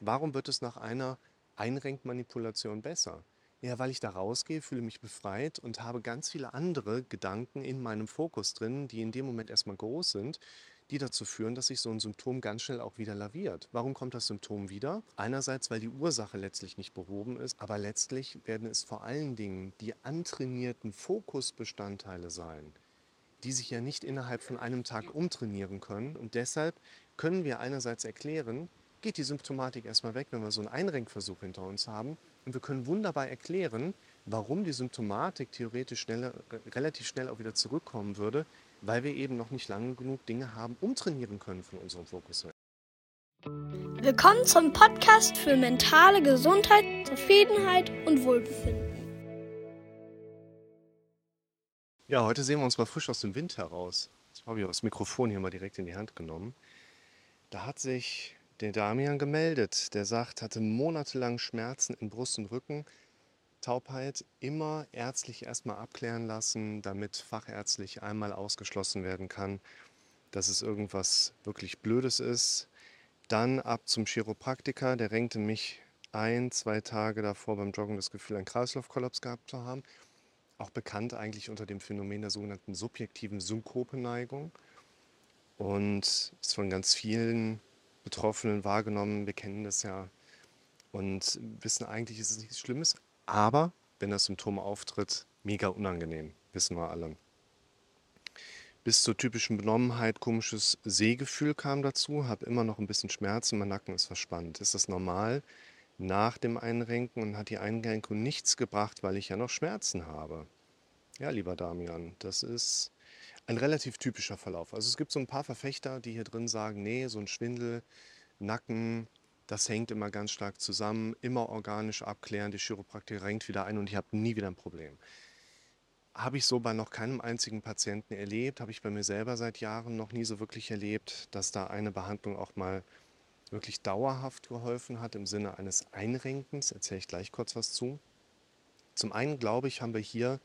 Warum wird es nach einer Einrenkmanipulation besser? Ja, weil ich da rausgehe, fühle mich befreit und habe ganz viele andere Gedanken in meinem Fokus drin, die in dem Moment erstmal groß sind, die dazu führen, dass sich so ein Symptom ganz schnell auch wieder laviert. Warum kommt das Symptom wieder? Einerseits, weil die Ursache letztlich nicht behoben ist, aber letztlich werden es vor allen Dingen die antrainierten Fokusbestandteile sein, die sich ja nicht innerhalb von einem Tag umtrainieren können. Und deshalb können wir einerseits erklären, geht die Symptomatik erstmal weg, wenn wir so einen Einrenkversuch hinter uns haben. Und wir können wunderbar erklären, warum die Symptomatik theoretisch schneller, relativ schnell auch wieder zurückkommen würde, weil wir eben noch nicht lange genug Dinge haben umtrainieren können von unserem Fokus. Willkommen zum Podcast für mentale Gesundheit, Zufriedenheit und Wohlbefinden. Ja, heute sehen wir uns mal frisch aus dem Wind heraus. Jetzt habe ich das Mikrofon hier mal direkt in die Hand genommen. Da hat sich der Damian gemeldet. Der sagt, hatte monatelang Schmerzen in Brust und Rücken, Taubheit immer ärztlich erstmal abklären lassen, damit fachärztlich einmal ausgeschlossen werden kann, dass es irgendwas wirklich Blödes ist. Dann ab zum Chiropraktiker, der renkte mich ein, zwei Tage davor beim Joggen das Gefühl, einen Kreislaufkollaps gehabt zu haben. Auch bekannt eigentlich unter dem Phänomen der sogenannten subjektiven Synkopeneigung. Und ist von ganz vielen Betroffenen wahrgenommen. Wir kennen das ja und wissen eigentlich, ist es nichts Schlimmes. Aber wenn das Symptom auftritt, mega unangenehm, wissen wir alle. Bis zur typischen Benommenheit, komisches Sehgefühl kam dazu, habe immer noch ein bisschen Schmerzen, mein Nacken ist verspannt. Ist das normal? Nach dem Einrenken und hat die Einrenkung nichts gebracht, weil ich ja noch Schmerzen habe. Ja, lieber Damian, das ist ein relativ typischer Verlauf. Also es gibt so ein paar Verfechter, die hier drin sagen, nee, so ein Schwindel, Nacken, das hängt immer ganz stark zusammen, immer organisch abklären, die Chiropraktiker renkt wieder ein und ich habe nie wieder ein Problem. Habe ich so bei noch keinem einzigen Patienten erlebt, habe ich bei mir selber seit Jahren noch nie so wirklich erlebt, dass da eine Behandlung auch mal wirklich dauerhaft geholfen hat im Sinne eines Einrenkens. Erzähle ich gleich kurz was zu. Zum einen glaube ich, haben wir hier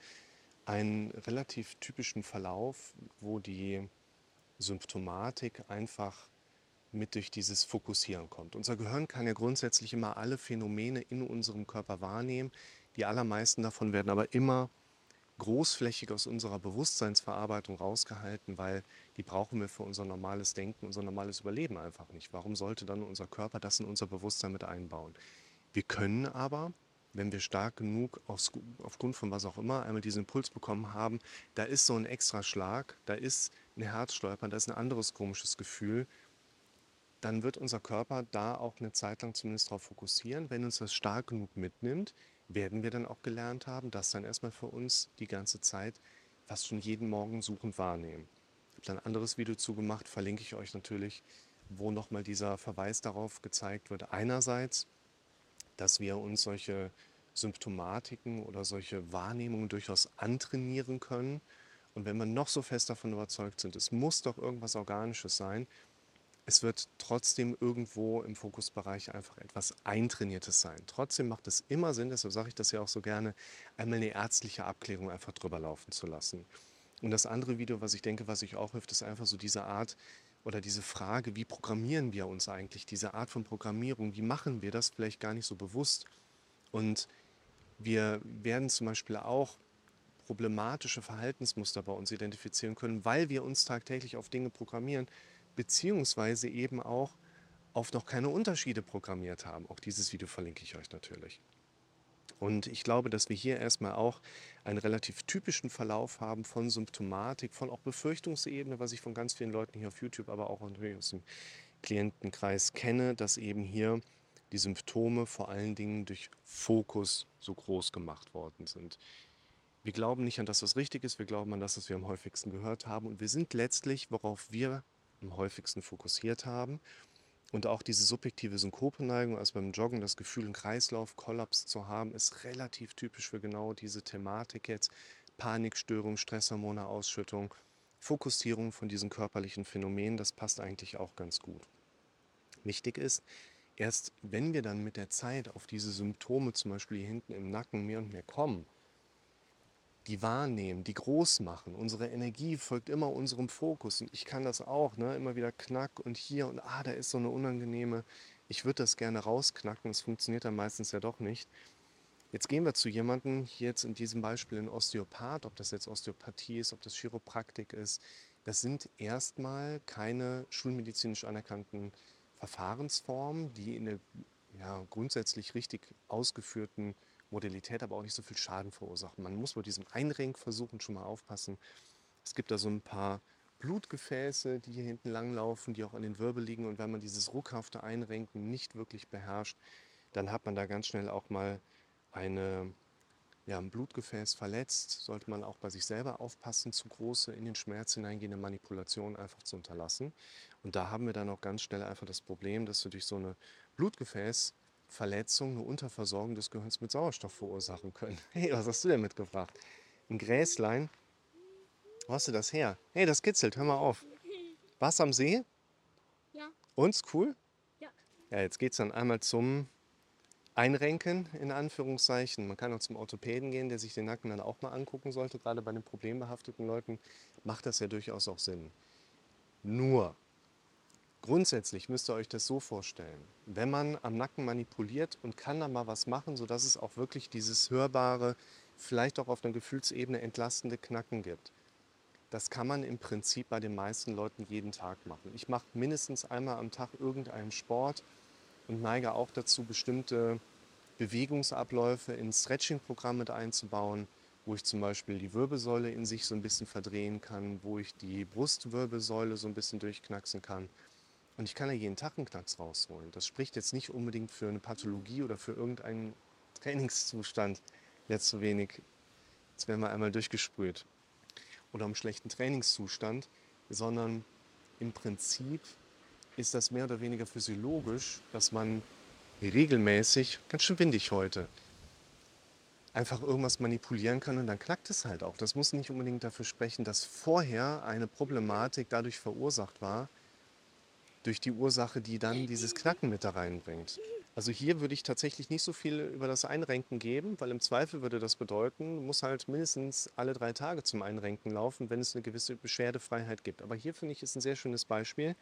einen relativ typischen Verlauf, wo die Symptomatik einfach mit durch dieses Fokussieren kommt. Unser Gehirn kann ja grundsätzlich immer alle Phänomene in unserem Körper wahrnehmen. Die allermeisten davon werden aber immer großflächig aus unserer Bewusstseinsverarbeitung rausgehalten, weil die brauchen wir für unser normales Denken, unser normales Überleben einfach nicht. Warum sollte dann unser Körper das in unser Bewusstsein mit einbauen? Wir können aber wenn wir stark genug aufs, aufgrund von was auch immer einmal diesen Impuls bekommen haben, da ist so ein extra Schlag, da ist ein Herzstolpern, da ist ein anderes komisches Gefühl, dann wird unser Körper da auch eine Zeit lang zumindest darauf fokussieren. Wenn uns das stark genug mitnimmt, werden wir dann auch gelernt haben, das dann erstmal für uns die ganze Zeit fast schon jeden Morgen suchend wahrnehmen. Ich habe da ein anderes Video zugemacht, verlinke ich euch natürlich, wo nochmal dieser Verweis darauf gezeigt wird. Einerseits, dass wir uns solche Symptomatiken oder solche Wahrnehmungen durchaus antrainieren können. Und wenn wir noch so fest davon überzeugt sind, es muss doch irgendwas Organisches sein, es wird trotzdem irgendwo im Fokusbereich einfach etwas Eintrainiertes sein. Trotzdem macht es immer Sinn, deshalb sage ich das ja auch so gerne, einmal eine ärztliche Abklärung einfach drüber laufen zu lassen. Und das andere Video, was ich denke, was ich auch hilft, ist einfach so diese Art, oder diese Frage, wie programmieren wir uns eigentlich, diese Art von Programmierung, wie machen wir das vielleicht gar nicht so bewusst. Und wir werden zum Beispiel auch problematische Verhaltensmuster bei uns identifizieren können, weil wir uns tagtäglich auf Dinge programmieren, beziehungsweise eben auch auf noch keine Unterschiede programmiert haben. Auch dieses Video verlinke ich euch natürlich. Und ich glaube, dass wir hier erstmal auch einen relativ typischen Verlauf haben von Symptomatik, von auch Befürchtungsebene, was ich von ganz vielen Leuten hier auf YouTube, aber auch aus dem Klientenkreis kenne, dass eben hier die Symptome vor allen Dingen durch Fokus so groß gemacht worden sind. Wir glauben nicht an das, was richtig ist, wir glauben an das, was wir am häufigsten gehört haben und wir sind letztlich, worauf wir am häufigsten fokussiert haben und auch diese subjektive Synkopeneigung, also beim Joggen das Gefühl, einen Kreislaufkollaps zu haben, ist relativ typisch für genau diese Thematik jetzt. Panikstörung, Stresshormone, Ausschüttung, Fokussierung von diesen körperlichen Phänomenen, das passt eigentlich auch ganz gut. Wichtig ist, erst wenn wir dann mit der Zeit auf diese Symptome, zum Beispiel hier hinten im Nacken, mehr und mehr kommen, die wahrnehmen, die groß machen. Unsere Energie folgt immer unserem Fokus. Und ich kann das auch, ne? immer wieder knack und hier und ah, da ist so eine unangenehme ich würde das gerne rausknacken, es funktioniert dann meistens ja doch nicht. Jetzt gehen wir zu jemandem, hier jetzt in diesem Beispiel ein Osteopath, ob das jetzt Osteopathie ist, ob das Chiropraktik ist. Das sind erstmal keine schulmedizinisch anerkannten Verfahrensformen, die in der ja, grundsätzlich richtig ausgeführten Modalität aber auch nicht so viel Schaden verursachen. Man muss bei diesem Einrenkversuchen schon mal aufpassen. Es gibt da so ein paar Blutgefäße, die hier hinten langlaufen, die auch an den Wirbel liegen. Und wenn man dieses ruckhafte Einrenken nicht wirklich beherrscht, dann hat man da ganz schnell auch mal eine, ja, ein Blutgefäß verletzt. Sollte man auch bei sich selber aufpassen, zu große in den Schmerz hineingehende Manipulationen einfach zu unterlassen. Und da haben wir dann auch ganz schnell einfach das Problem, dass wir durch so eine Blutgefäßverletzung eine Unterversorgung des Gehirns mit Sauerstoff verursachen können. Hey, was hast du denn mitgebracht? Ein Gräslein wo hast du das her? Hey, das kitzelt, hör mal auf. Warst du am See? Ja. Uns cool? Ja. Ja, jetzt geht es dann einmal zum Einrenken, in Anführungszeichen. Man kann auch zum Orthopäden gehen, der sich den Nacken dann auch mal angucken sollte. Gerade bei den problembehafteten Leuten macht das ja durchaus auch Sinn. Nur, grundsätzlich müsst ihr euch das so vorstellen. Wenn man am Nacken manipuliert und kann dann mal was machen, sodass es auch wirklich dieses hörbare, vielleicht auch auf einer Gefühlsebene entlastende Knacken gibt, das kann man im Prinzip bei den meisten Leuten jeden Tag machen. Ich mache mindestens einmal am Tag irgendeinen Sport und neige auch dazu, bestimmte Bewegungsabläufe in Stretching-Programm mit einzubauen, wo ich zum Beispiel die Wirbelsäule in sich so ein bisschen verdrehen kann, wo ich die Brustwirbelsäule so ein bisschen durchknacksen kann. Und ich kann ja jeden Tag einen Knacks rausholen. Das spricht jetzt nicht unbedingt für eine Pathologie oder für irgendeinen Trainingszustand. Jetzt zu wenig. Jetzt werden wir einmal durchgesprüht oder einem schlechten Trainingszustand, sondern im Prinzip ist das mehr oder weniger physiologisch, dass man regelmäßig, ganz schön windig heute, einfach irgendwas manipulieren kann und dann knackt es halt auch. Das muss nicht unbedingt dafür sprechen, dass vorher eine Problematik dadurch verursacht war, durch die Ursache, die dann dieses Knacken mit da reinbringt. Also hier würde ich tatsächlich nicht so viel über das Einrenken geben, weil im Zweifel würde das bedeuten, du musst halt mindestens alle drei Tage zum Einrenken laufen, wenn es eine gewisse Beschwerdefreiheit gibt. Aber hier finde ich ist ein sehr schönes Beispiel,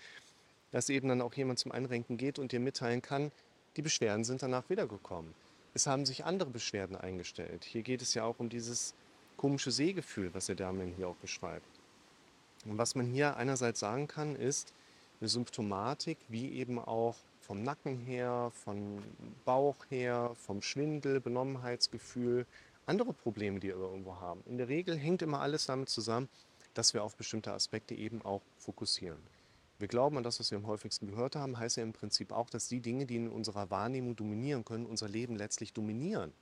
dass eben dann auch jemand zum Einrenken geht und dir mitteilen kann, die Beschwerden sind danach wiedergekommen. Es haben sich andere Beschwerden eingestellt. Hier geht es ja auch um dieses komische Sehgefühl, was der Damian hier auch beschreibt. Und was man hier einerseits sagen kann, ist eine Symptomatik, wie eben auch vom Nacken her, vom Bauch her, vom Schwindel, Benommenheitsgefühl, andere Probleme, die wir irgendwo haben. In der Regel hängt immer alles damit zusammen, dass wir auf bestimmte Aspekte eben auch fokussieren. Wir glauben an das, was wir am häufigsten gehört haben, heißt ja im Prinzip auch, dass die Dinge, die in unserer Wahrnehmung dominieren können, unser Leben letztlich dominieren.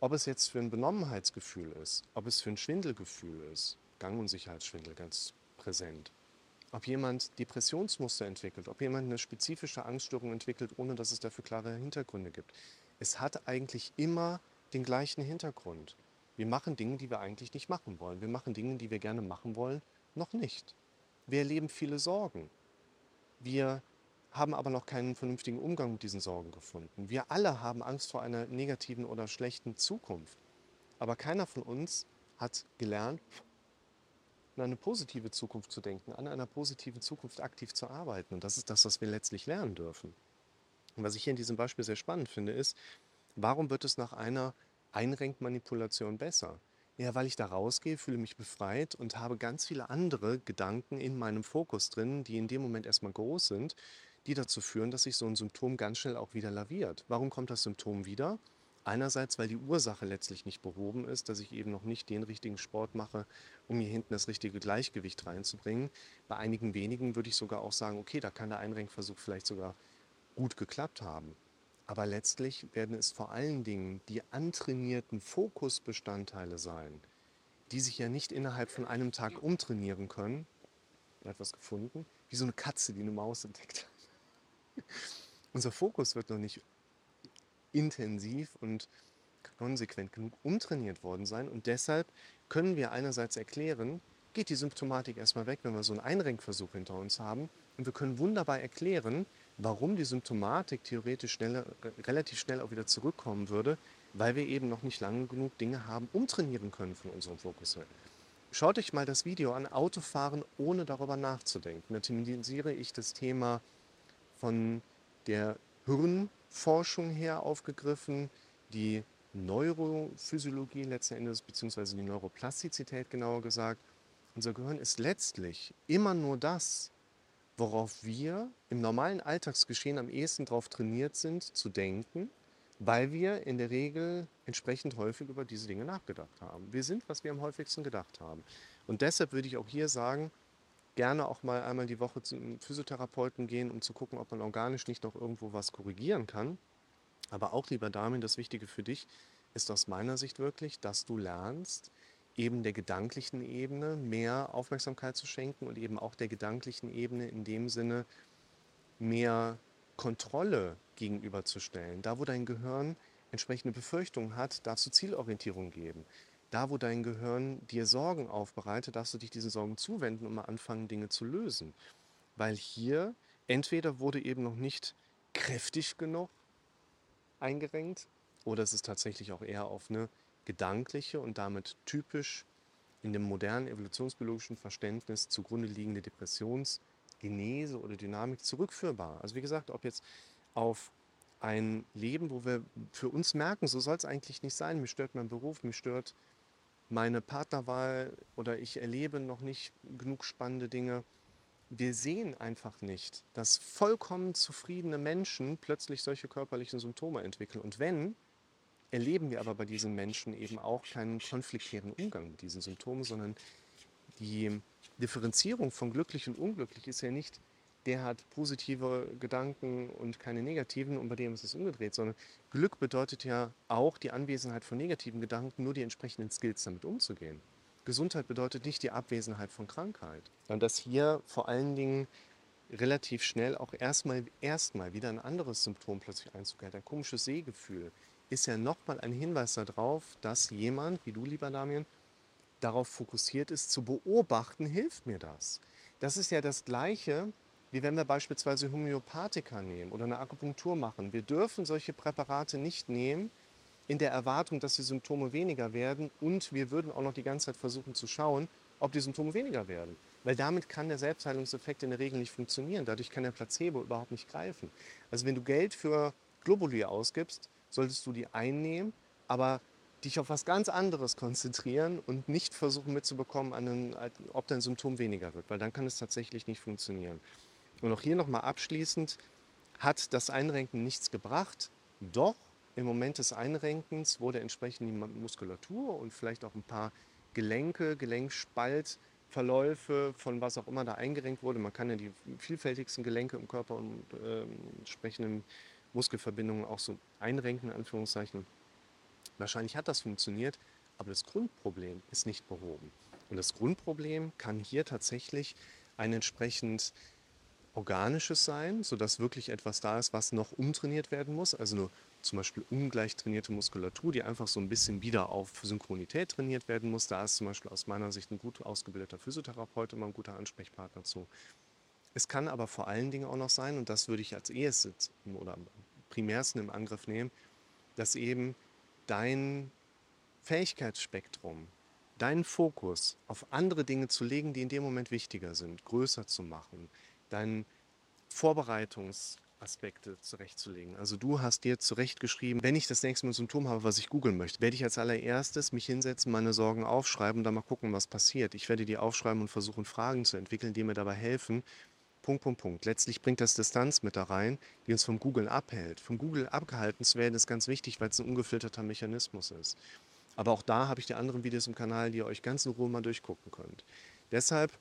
Ob es jetzt für ein Benommenheitsgefühl ist, ob es für ein Schwindelgefühl ist, Gang- und Sicherheitsschwindel ganz präsent, ob jemand Depressionsmuster entwickelt, ob jemand eine spezifische Angststörung entwickelt, ohne dass es dafür klare Hintergründe gibt. Es hat eigentlich immer den gleichen Hintergrund. Wir machen Dinge, die wir eigentlich nicht machen wollen. Wir machen Dinge, die wir gerne machen wollen, noch nicht. Wir erleben viele Sorgen. Wir haben aber noch keinen vernünftigen Umgang mit diesen Sorgen gefunden. Wir alle haben Angst vor einer negativen oder schlechten Zukunft. Aber keiner von uns hat gelernt, an eine positive Zukunft zu denken, an einer positiven Zukunft aktiv zu arbeiten. Und das ist das, was wir letztlich lernen dürfen. Und was ich hier in diesem Beispiel sehr spannend finde, ist, warum wird es nach einer Einrenkmanipulation besser? Ja, weil ich da rausgehe, fühle mich befreit und habe ganz viele andere Gedanken in meinem Fokus drin, die in dem Moment erstmal groß sind, die dazu führen, dass sich so ein Symptom ganz schnell auch wieder laviert. Warum kommt das Symptom wieder? Einerseits, weil die Ursache letztlich nicht behoben ist, dass ich eben noch nicht den richtigen Sport mache, um hier hinten das richtige Gleichgewicht reinzubringen. Bei einigen wenigen würde ich sogar auch sagen, okay, da kann der Einrenkversuch vielleicht sogar gut geklappt haben. Aber letztlich werden es vor allen Dingen die antrainierten Fokusbestandteile sein, die sich ja nicht innerhalb von einem Tag umtrainieren können. Etwas gefunden, wie so eine Katze, die eine Maus entdeckt hat. Unser Fokus wird noch nicht intensiv und konsequent genug umtrainiert worden sein. Und deshalb können wir einerseits erklären, geht die Symptomatik erstmal weg, wenn wir so einen Einrenkversuch hinter uns haben. Und wir können wunderbar erklären, warum die Symptomatik theoretisch schneller, relativ schnell auch wieder zurückkommen würde, weil wir eben noch nicht lange genug Dinge haben umtrainieren können von unserem Fokus. Schaut euch mal das Video an, Autofahren ohne darüber nachzudenken. Da thematisiere ich das Thema von der Hirnforschung her aufgegriffen, die Neurophysiologie letzten Endes, beziehungsweise die Neuroplastizität genauer gesagt. Unser Gehirn ist letztlich immer nur das, worauf wir im normalen Alltagsgeschehen am ehesten darauf trainiert sind zu denken, weil wir in der Regel entsprechend häufig über diese Dinge nachgedacht haben. Wir sind, was wir am häufigsten gedacht haben. Und deshalb würde ich auch hier sagen, gerne auch mal einmal die Woche zum Physiotherapeuten gehen, um zu gucken, ob man organisch nicht noch irgendwo was korrigieren kann. Aber auch, lieber Damien, das Wichtige für dich ist aus meiner Sicht wirklich, dass du lernst, eben der gedanklichen Ebene mehr Aufmerksamkeit zu schenken und eben auch der gedanklichen Ebene in dem Sinne mehr Kontrolle gegenüberzustellen. Da, wo dein Gehirn entsprechende Befürchtungen hat, darfst du Zielorientierung geben. Da, wo dein Gehirn dir Sorgen aufbereitet, darfst du dich diesen Sorgen zuwenden und mal anfangen, Dinge zu lösen. Weil hier entweder wurde eben noch nicht kräftig genug eingerenkt oder es ist tatsächlich auch eher auf eine gedankliche und damit typisch in dem modernen evolutionsbiologischen Verständnis zugrunde liegende Depressionsgenese oder Dynamik zurückführbar. Also wie gesagt, ob jetzt auf ein Leben, wo wir für uns merken, so soll es eigentlich nicht sein, mich stört mein Beruf, mich stört meine Partnerwahl oder ich erlebe noch nicht genug spannende Dinge. Wir sehen einfach nicht, dass vollkommen zufriedene Menschen plötzlich solche körperlichen Symptome entwickeln. Und wenn, erleben wir aber bei diesen Menschen eben auch keinen konfliktären Umgang mit diesen Symptomen, sondern die Differenzierung von glücklich und unglücklich ist ja nicht, der hat positive Gedanken und keine negativen und bei dem ist es umgedreht, sondern Glück bedeutet ja auch die Anwesenheit von negativen Gedanken, nur die entsprechenden Skills damit umzugehen. Gesundheit bedeutet nicht die Abwesenheit von Krankheit. Und dass hier vor allen Dingen relativ schnell auch erstmal, erstmal wieder ein anderes Symptom plötzlich Einzug hält, ein komisches Sehgefühl, ist ja nochmal ein Hinweis darauf, dass jemand, wie du, lieber Damien, darauf fokussiert ist, zu beobachten, hilft mir das. Das ist ja das Gleiche, wie wenn wir beispielsweise Homöopathika nehmen oder eine Akupunktur machen. Wir dürfen solche Präparate nicht nehmen in der Erwartung, dass die Symptome weniger werden und wir würden auch noch die ganze Zeit versuchen zu schauen, ob die Symptome weniger werden. Weil damit kann der Selbstheilungseffekt in der Regel nicht funktionieren. Dadurch kann der Placebo überhaupt nicht greifen. Also wenn du Geld für Globuli ausgibst, solltest du die einnehmen, aber dich auf was ganz anderes konzentrieren und nicht versuchen mitzubekommen, einen, ob dein Symptom weniger wird, weil dann kann es tatsächlich nicht funktionieren. Und auch hier nochmal abschließend, hat das Einrenken nichts gebracht, doch im Moment des Einrenkens wurde entsprechend die Muskulatur und vielleicht auch ein paar Gelenke, Gelenkspaltverläufe von was auch immer da eingerenkt wurde. Man kann ja die vielfältigsten Gelenke im Körper und äh, entsprechenden Muskelverbindungen auch so einrenken, in Anführungszeichen. Wahrscheinlich hat das funktioniert, aber das Grundproblem ist nicht behoben. Und das Grundproblem kann hier tatsächlich ein entsprechend organisches sein, sodass wirklich etwas da ist, was noch umtrainiert werden muss. Also eine zum Beispiel ungleich trainierte Muskulatur, die einfach so ein bisschen wieder auf Synchronität trainiert werden muss. Da ist zum Beispiel aus meiner Sicht ein gut ausgebildeter Physiotherapeut immer ein guter Ansprechpartner zu. Es kann aber vor allen Dingen auch noch sein, und das würde ich als erstes oder primärsten im Angriff nehmen, dass eben dein Fähigkeitsspektrum, deinen Fokus auf andere Dinge zu legen, die in dem Moment wichtiger sind, größer zu machen, deinen Vorbereitungsaspekte zurechtzulegen. Also du hast dir zurechtgeschrieben, wenn ich das nächste Mal ein Symptom habe, was ich googeln möchte, werde ich als allererstes mich hinsetzen, meine Sorgen aufschreiben und dann mal gucken, was passiert. Ich werde die aufschreiben und versuchen, Fragen zu entwickeln, die mir dabei helfen, Punkt, Punkt, Punkt. Letztlich bringt das Distanz mit da rein, die uns vom Google abhält. Vom Google abgehalten zu werden ist ganz wichtig, weil es ein ungefilterter Mechanismus ist. Aber auch da habe ich die anderen Videos im Kanal, die ihr euch ganz in Ruhe mal durchgucken könnt. Deshalb,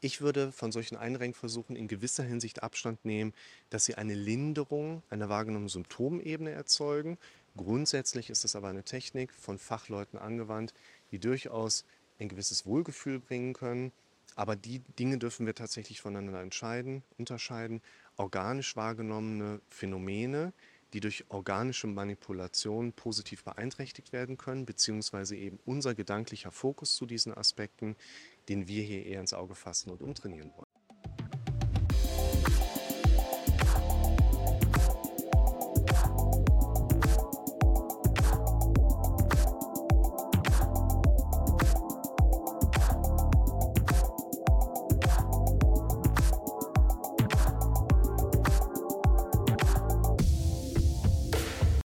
ich würde von solchen Einrenkversuchen in gewisser Hinsicht Abstand nehmen, dass sie eine Linderung einer wahrgenommenen Symptomebene erzeugen. Grundsätzlich ist es aber eine Technik von Fachleuten angewandt, die durchaus ein gewisses Wohlgefühl bringen können aber die Dinge dürfen wir tatsächlich voneinander entscheiden, unterscheiden. Organisch wahrgenommene Phänomene, die durch organische Manipulation positiv beeinträchtigt werden können, beziehungsweise eben unser gedanklicher Fokus zu diesen Aspekten, den wir hier eher ins Auge fassen und umtrainieren wollen.